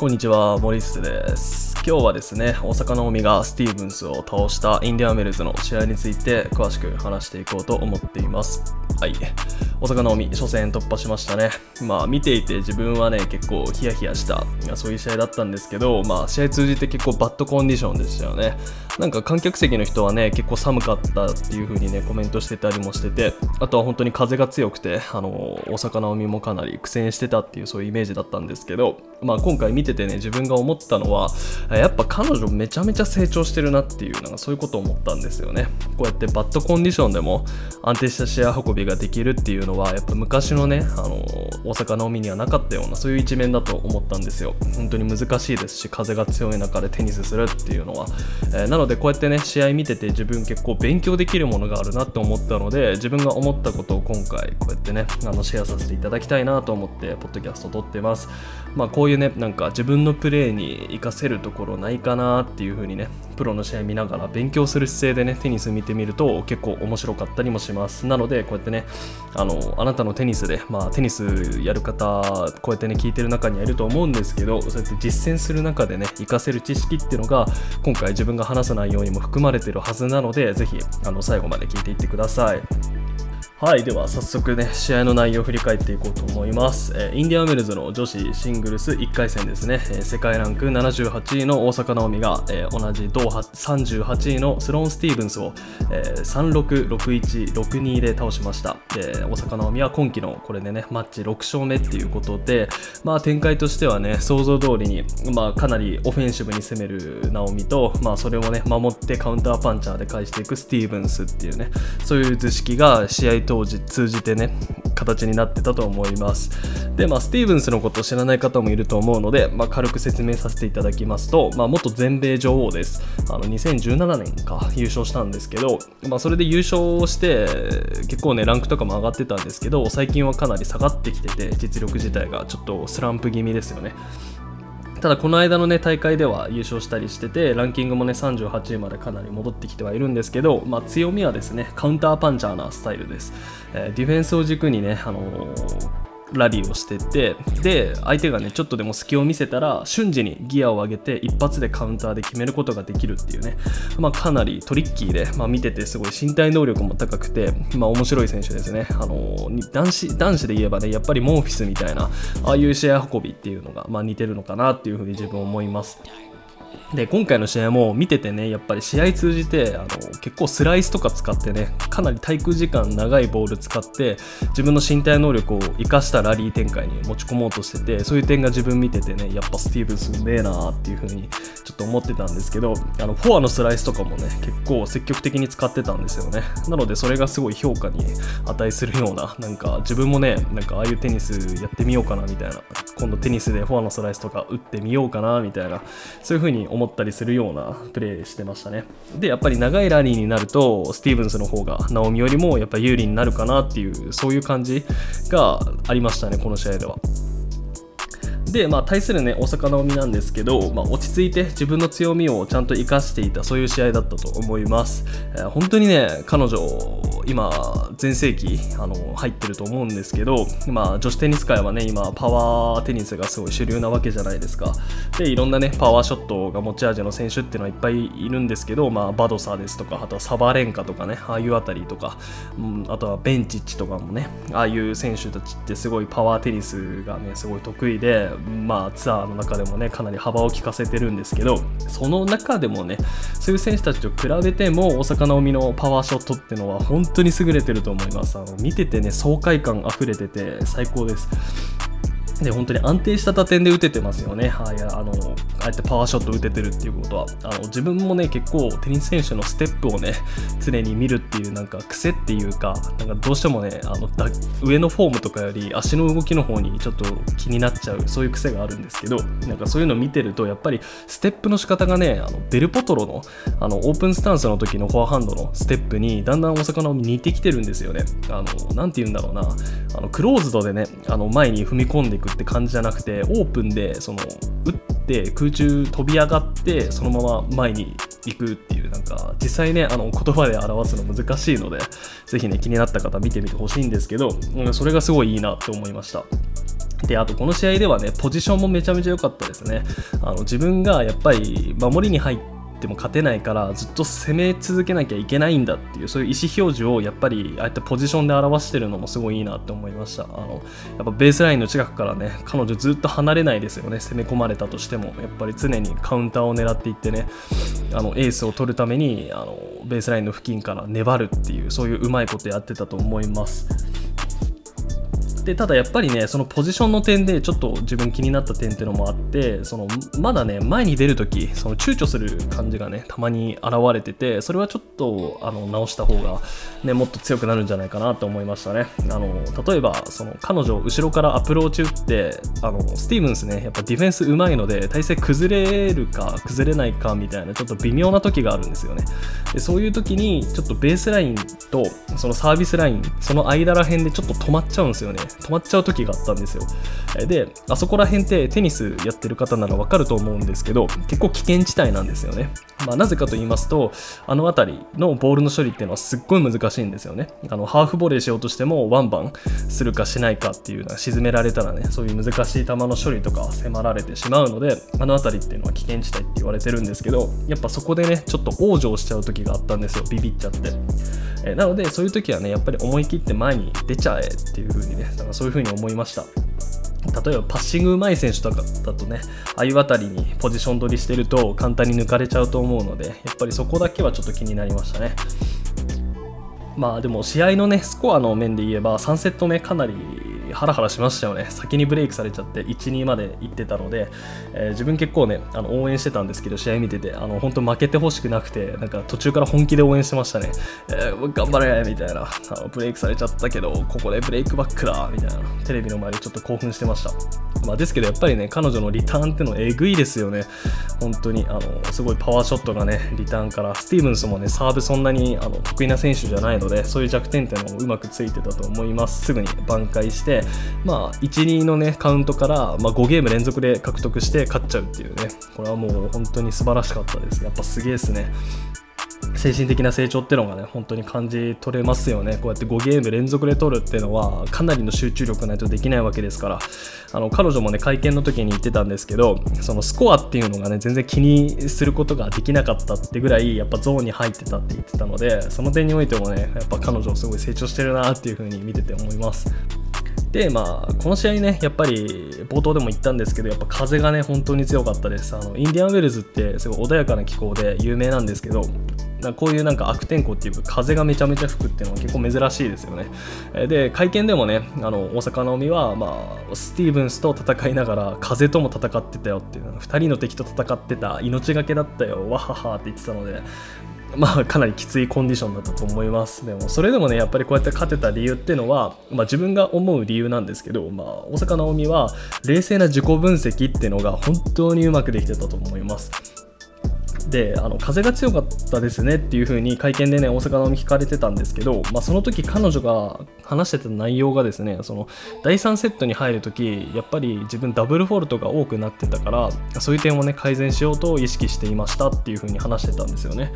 こんにちは、森スです。今日はですね、大阪直美がスティーブンスを倒したインディアンメルズの試合について詳しく話していこうと思っています。はい。大阪直美、初戦突破しましたね。まあ、見ていて自分はね、結構ヒヤヒヤした、そういう試合だったんですけど、まあ、試合通じて結構バッドコンディションでしたよね。なんか観客席の人はね、結構寒かったっていう風にね、コメントしてたりもしてて、あとは本当に風が強くて、あの、大阪直美もかなり苦戦してたっていうそういうイメージだったんですけど、まあ、今回見ててね、自分が思ったのは、やっぱ彼女めちゃめちゃ成長してるなっていう、なんかそういうことを思ったんですよね。こうやってバッドコンディションでも安定した試合運びができるっていうのは、やっぱ昔のね、あの、大阪直美にはなかったような、そういう一面だと思ったんですよ。本当に難しいですし、風が強い中でテニスするっていうのは。えー、なので、こうやってね、試合見てて自分結構勉強できるものがあるなって思ったので、自分が思ったことを今回、こうやってね、あのシェアさせていただきたいなと思って、ポッドキャスト撮ってます。まあ、こういうね、なんか自分のプレーに活かせるところないかなっていう風にね、プロの試合見ながら勉強する姿勢でね、テニス見てみると結構面白かったりもします。なので、こうやってね、あの、あなたのテニスで、まあ、テニスやる方、こうやってね、聞いてる中にはいると思うんですけど、そうやって実践する中でね、活かせる知識っていうのが、今回自分が話す内容にも含まれてるはずなので、是非、最後まで聞いていってください。はい、では早速ね、試合の内容を振り返っていこうと思います。えー、インディアンウェルズの女子シングルス1回戦ですね、えー、世界ランク78位の大坂なおみが、えー、同じ同38位のスローン・スティーブンスを、えー、36、61、62で倒しました。えー、大坂なおみは今季のこれでね、マッチ6勝目っていうことで、まあ展開としてはね、想像通りに、まあかなりオフェンシブに攻めるなおみと、まあそれをね、守ってカウンターパンチャーで返していくスティーブンスっていうね、そういう図式が試合当時通じてね形になってたと思います。でまあスティーブンスのことを知らない方もいると思うので、まあ、軽く説明させていただきますと、まあ、元全米女王です。あの2017年か優勝したんですけど、まあ、それで優勝して結構ねランクとかも上がってたんですけど最近はかなり下がってきてて実力自体がちょっとスランプ気味ですよね。ただこの間のね大会では優勝したりしててランキングもね38位までかなり戻ってきてはいるんですけど、まあ、強みはですねカウンターパンチャーなスタイルです、えー、ディフェンスを軸にね、あのーラリーをしててで相手がねちょっとでも隙を見せたら瞬時にギアを上げて一発でカウンターで決めることができるっていうね、まあ、かなりトリッキーで、まあ、見ててすごい身体能力も高くて、まあ、面白い選手ですね。あの男子男子で言えばねやっぱりモンフィスみたいなああいう試合運びっていうのが、まあ、似てるのかなっていうふうに自分思います。で今回の試合も見ててねやっぱり試合通じてあの結構スライスとか使ってねかなり滞空時間長いボール使って自分の身体能力を生かしたラリー展開に持ち込もうとしててそういう点が自分見ててねやっぱスティーブンスうめえなーっていう風にちょっと思ってたんですけどあのフォアのスライスとかもね結構積極的に使ってたんですよね。なのでそれがすごい評価に値するようななんか自分もねなんかああいうテニスやってみようかなみたいな今度テニスでフォアのスライスとか打ってみようかなみたいなそういう風に思思ったりするようなプレーしてましたね。で、やっぱり長いラリーになると、スティーブンスの方がナオミよりもやっぱ有利になるかなっていう、そういう感じがありましたね、この試合では。で、まあ、対するね、大阪直美なんですけど、まあ、落ち着いて自分の強みをちゃんと生かしていた、そういう試合だったと思います。えー、本当にね、彼女、今、全盛期、あの、入ってると思うんですけど、まあ、女子テニス界はね、今、パワーテニスがすごい主流なわけじゃないですか。で、いろんなね、パワーショットが持ち味の選手っていうのはいっぱいいるんですけど、まあ、バドサーですとか、あとはサバレンカとかね、ああいうあたりとか、うん、あとはベンチッチとかもね、ああいう選手たちってすごいパワーテニスがね、すごい得意で、まあ、ツアーの中でもねかなり幅を利かせてるんですけどその中でもねそういう選手たちと比べても大坂なおみのパワーショットっていうのは本当に優れてると思いますあの見ててね爽快感あふれてて最高ですで本当に安定した打点で打ててますよね。はい、あのああやってパワーショット打ててるっていうことはあの自分もね結構テニス選手のステップをね常に見るっていうなんか癖っていうかなんかどうしてもねあのだ上のフォームとかより足の動きの方にちょっと気になっちゃうそういう癖があるんですけどなんかそういうの見てるとやっぱりステップの仕方がねあのデルポトロのあのオープンスタンスの時のフォアハンドのステップにだんだんお魚を似てきてるんですよね。あのなて言うんだろうなあのクローズドでねあの前に踏み込んでいくって感じじゃなくてオープンでその打って空中飛び上がってそのまま前に行くっていうなんか実際ねあの言葉で表すの難しいので是非ね気になった方見てみてほしいんですけどそれがすごいいいなって思いました。であとこの試合ではねポジションもめちゃめちゃ良かったですね。あの自分がやっぱり守りに入ってっても勝てないからずっと攻め続けなきゃいけないんだっていうそういう意思表示をやっぱりああやってポジションで表してるのもすごいいいなって思いました。あのやっぱベースラインの近くからね彼女ずっと離れないですよね。攻め込まれたとしても。やっぱり常にカウンターを狙っていってねあのエースを取るためにあのベースラインの付近から粘るっていうそういううまいことやってたと思います。でただやっぱりねそのポジションの点でちょっと自分気になった点っていうのもあってそのまだね前に出るときその躊躇する感じがねたまに現れててそれはちょっとあの直した方が、ね、もっと強くなるんじゃないかなと思いましたね。あの例えばその彼女後ろからアプローチ打ってあのスティーブンスねやっぱディフェンスうまいので体勢崩れるか崩れないかみたいなちょっと微妙な時があるんですよね。でそういう時にちょっとベースラインとそのサービスラインその間ら辺でちょっと止まっちゃうんですよね。止まっちゃう時があったんですよ。であそこら辺ってテニスやってる方ならわかると思うんですけど結構危険地帯なんですよね、まあ、なぜかと言いますとあの辺りのボールの処理っていうのはすっごい難しいんですよね。あのハーフボレーしようとしてもワンバンするかしないかっていうのは沈められたらねそういう難しい球の処理とか迫られてしまうのであの辺りっていうのは危険地帯って言われてるんですけどやっぱそこでねちょっと往生しちゃう時があったんですよビビっちゃって。えなのでそういう時はねやっぱり思い切って前に出ちゃえっていう風にね かそういう風に思いました。例えばパッシングうまい選手とかだとね相渡りにポジション取りしてると簡単に抜かれちゃうと思うのでやっぱりそこだけはちょっと気になりましたね。まあでも試合のねスコアの面で言えば3セット目かなりハラハラしましたよね。先にブレイクされちゃって1-2まで行ってたので、えー、自分結構ねあの応援してたんですけど試合見ててあの本当負けてほしくなくてなんか途中から本気で応援してましたね、えー、頑張れみたいな。あのブレイクされちゃったけどここでブレイクバックだみたいな。テレビの前でちょっと興奮してました、まあ、ですけどやっぱりね彼女のリターンってのえぐいですよね。本当にあのすごいパワーショットがねリターンから。スティーブンスもねサーブそんなにあの得意な選手じゃないのでそういう弱点っていうのもうまくついてたと思います。すぐに挽回してまあ、1、2のね、カウントから、まあ、5ゲーム連続で獲得して勝っちゃうっていうね、これはもう本当に素晴らしかったです。やっぱすげえですね。精神的な成長ってのがね、本当に感じ取れますよね。こうやって5ゲーム連続で取るっていうのは、かなりの集中力ないとできないわけですから、あの彼女もね、会見の時に言ってたんですけど、そのスコアっていうのがね、全然気にすることができなかったってぐらい、やっぱゾーンに入ってたって言ってたので、その点においてもね、やっぱ彼女すごい成長してるなっていう風に見てて思います。で、まあ、この試合ね、やっぱり冒頭でも言ったんですけど、やっぱ風がね、本当に強かったです。あのインディアンウェルズってすごい穏やかな気候で有名なんですけど、こういうなんか悪天候っていうか風がめちゃめちゃ吹くっていうのは結構珍しいですよね。で、会見でもね、あの大阪なおみは、まあ、スティーブンスと戦いながら風とも戦ってたよっていう、2人の敵と戦ってた命がけだったよ、わははって言ってたので、まあ、かなりきついコンディションだったと思います。でもそれでもねやっぱりこうやって勝てた理由っていうのは、まあ、自分が思う理由なんですけど、まあ、大阪なおみは冷静な自己分析っていうのが本当にうまくできてたと思います。であの風が強かったですねっていう風に会見でね大阪の聞かれてたんですけど、まあ、その時彼女が話してた内容がですねその第3セットに入る時やっぱり自分ダブルフォールトが多くなってたからそういう点をね改善しようと意識していましたっていう風に話してたんですよね。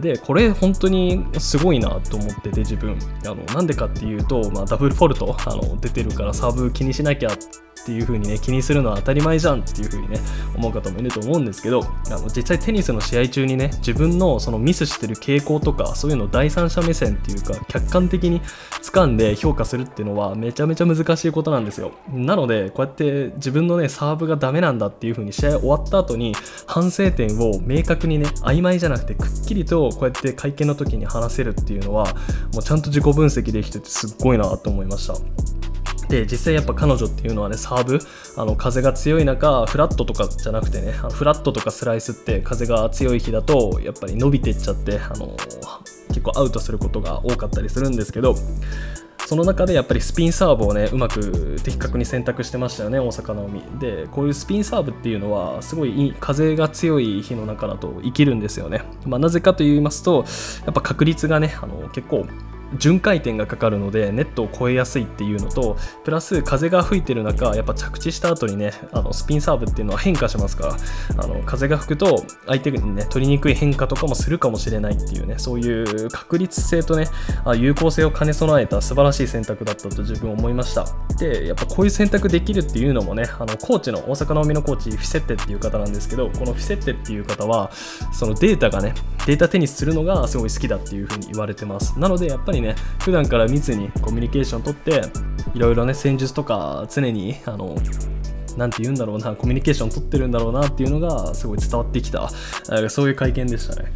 でこれ本当にすごいなと思ってて自分。あのなんでかっていうと、まあ、ダブルフォールトあの出てるからサーブ気にしなきゃってていう風にね気にするのは当たり前じゃんっていう風にね思う方もいると思うんですけどあの実際テニスの試合中にね自分のそのミスしてる傾向とかそういうのを第三者目線っていうか客観的に掴んで評価するっていうのはめちゃめちゃ難しいことなんですよ。なのでこうやって自分のねサーブがダメなんだっていう風に試合終わった後に反省点を明確にね曖昧じゃなくてくっきりとこうやって会見の時に話せるっていうのはもうちゃんと自己分析できててすっごいなと思いました。で実際やっぱ彼女っていうのはねサーブあの風が強い中フラットとかじゃなくてねフラットとかスライスって風が強い日だとやっぱり伸びてっちゃってあの結構アウトすることが多かったりするんですけどその中でやっぱりスピンサーブをねうまく的確に選択してましたよね大阪なおみでこういうスピンサーブっていうのはすごい風が強い日の中だと生きるんですよね、まあ、なぜかと言いますとやっぱ確率がねあの結構巡回転がかかるのでネットを越えやすいっていうのとプラス風が吹いてる中やっぱ着地した後にねあのスピンサーブっていうのは変化しますからあの風が吹くと相手にね取りにくい変化とかもするかもしれないっていうねそういう確率性とね有効性を兼ね備えた素晴らしい選択だったと自分思いました。でやっぱこういう選択できるっていうのもねあのコーチの大阪直美のコーチフィセッテっていう方なんですけどこのフィセッテっていう方はそのデータがねデータテニスするのがすごい好きだっていうふうに言われてます。なのでやっぱりね普段から密にコミュニケーションとっていろいろね戦術とか常にあのなんて言うんだろうなコミュニケーションとってるんだろうなっていうのがすごい伝わってきた。そういう会見でしたね。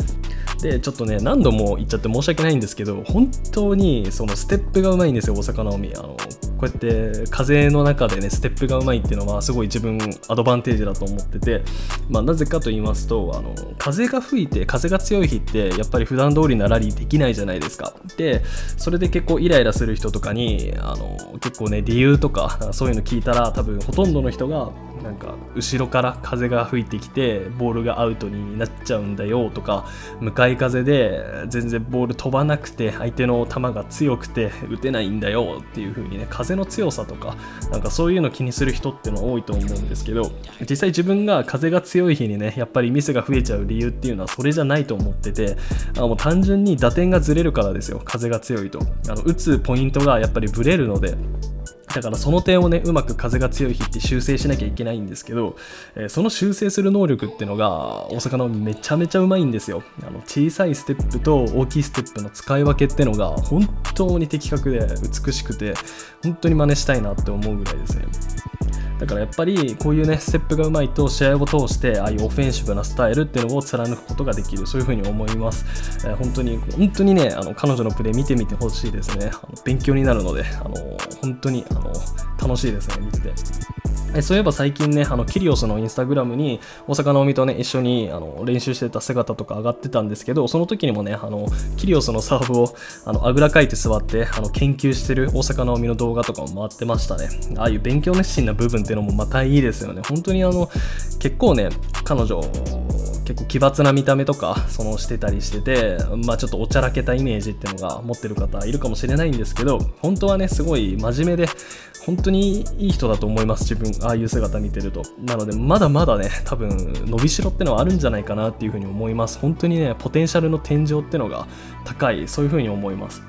でちょっとね何度も言っちゃって申し訳ないんですけど本当にそのステップがうまいんですよ大阪直美あのこうやって風の中でねステップがうまいっていうのはすごい自分アドバンテージだと思ってて、まあ、なぜかと言いますとあの風が吹いて風が強い日ってやっぱり普段通りなラリーできないじゃないですか。でそれで結構イライラする人とかにあの結構ね理由とかそういうの聞いたら多分ほとんどの人がなんか後ろから風が吹いてきてボールがアウトになっちゃうんだよとか向かい風で全然ボール飛ばなくて相手の球が強くて打てないんだよっていう風にね風の強さとかなんかそういうの気にする人っての多いと思うんですけど実際自分が風が強い日にねやっぱりミスが増えちゃう理由っていうのはそれじゃないと思っててあもう単純に打点がずれるからですよ風が強いと。あの打つポイントがやっぱりブレるのでだからその点をねうまく風が強い日って修正しなきゃいけないんですけど、えー、その修正する能力ってのが大阪のめちゃめちゃうまいんですよ。あの小さいステップと大きいステップの使い分けってのが本当に的確で美しくて本当に真似したいなって思うぐらいですね。だからやっぱりこういうねステップがうまいと試合を通してああいうオフェンシブなスタイルっていうのを貫くことができるそういうふうに思います、えー、本当に本当にねあの彼女のプレー見てみてほしいですね。あの勉強になるのであの本当にあの楽しいですね見てて。えそういえば最近ね、あのキリオスのインスタグラムに大阪の海とね、一緒にあの練習してた姿とか上がってたんですけど、その時にもね、あのキリオスのサーブをあのあぐらかいて座ってあの研究してる大阪の海の動画とかも回ってましたね。ああいう勉強熱心な部分っていうのもまたいいですよね。本当にあの結構ね、彼女結構奇抜な見た目とかそのしてたりしてて、まあ、ちょっとおちゃらけたイメージっていうのが持ってる方いるかもしれないんですけど本当はねすごい真面目で本当にいい人だと思います自分ああいう姿見てると。なのでまだまだね多分伸びしろってのはあるんじゃないかなっていうふうに思います。本当にねポテンシャルの天井ってのが高いそういうふうに思います。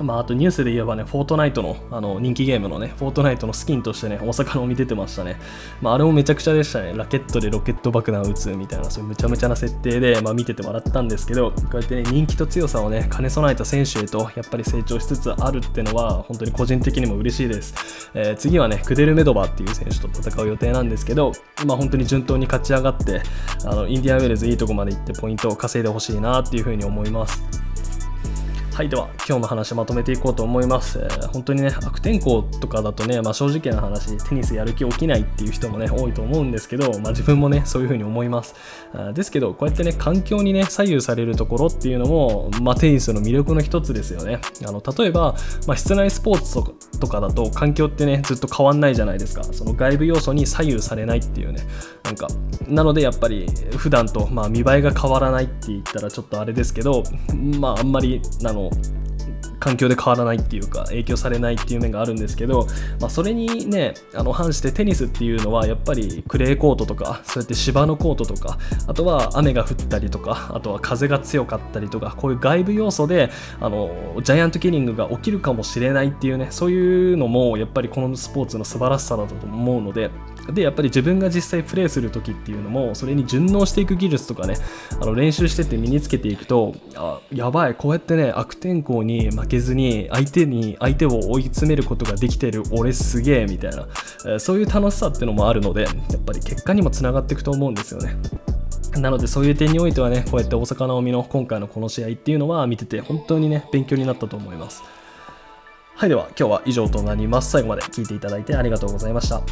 まあ、あとニュースで言えばね、フォートナイトのあの人気ゲームのね、フォートナイトのスキンとしてね、大阪のみ出てましたね。まあ、あれもめちゃくちゃでしたね。ラケットでロケット爆弾を撃つみたいな、そういうむちゃむちゃな設定で、まあ、見てて笑ったんですけど、こうやってね、人気と強さをね、兼ね備えた選手へと、やっぱり成長しつつあるってのは、本当に個人的にも嬉しいです。えー、次はね、クデルメドバーっていう選手と戦う予定なんですけど、まあ、本当に順当に勝ち上がって、あのインディアンウェルズいいとこまで行ってポイントを稼いでほしいなっていうふうに思います。はいでは今日の話まとめていこうと思います、えー、本当にね悪天候とかだとね、まあ、正直な話テニスやる気起きないっていう人もね多いと思うんですけど、まあ、自分もねそういう風に思います。ですけどこうやってね環境にね左右されるところっていうのも、まあ、テニスの魅力の一つですよね。あの例えば、まあ、室内スポーツとかだと環境ってねずっと変わんないじゃないですか。その外部要素に左右されないっていうね。なんかなのでやっぱり普段とまあ見栄えが変わらないって言ったらちょっとあれですけどまああんまりあの all. 環境で変わらないっていうか影響されないっていう面があるんですけど、まあ、それにねあの反してテニスっていうのはやっぱりクレーコートとかそうやって芝のコートとかあとは雨が降ったりとかあとは風が強かったりとかこういう外部要素であのジャイアントキリングが起きるかもしれないっていうねそういうのもやっぱりこのスポーツの素晴らしさだと思うのででやっぱり自分が実際プレーする時っていうのもそれに順応していく技術とかねあの練習してて身につけていくとあやばいこうやってね悪天候に負けけずに相手に相手を追い詰めることができてる俺すげえみたいな、そういう楽しさっていうのもあるのでやっぱり結果にもつながっていくと思うんですよね。なのでそういう点においてはねこうやって大阪なおみの今回のこの試合っていうのは見てて本当にね勉強になったと思います。はいでは今日は以上となります。最後まで聞いていただいてありがとうございました。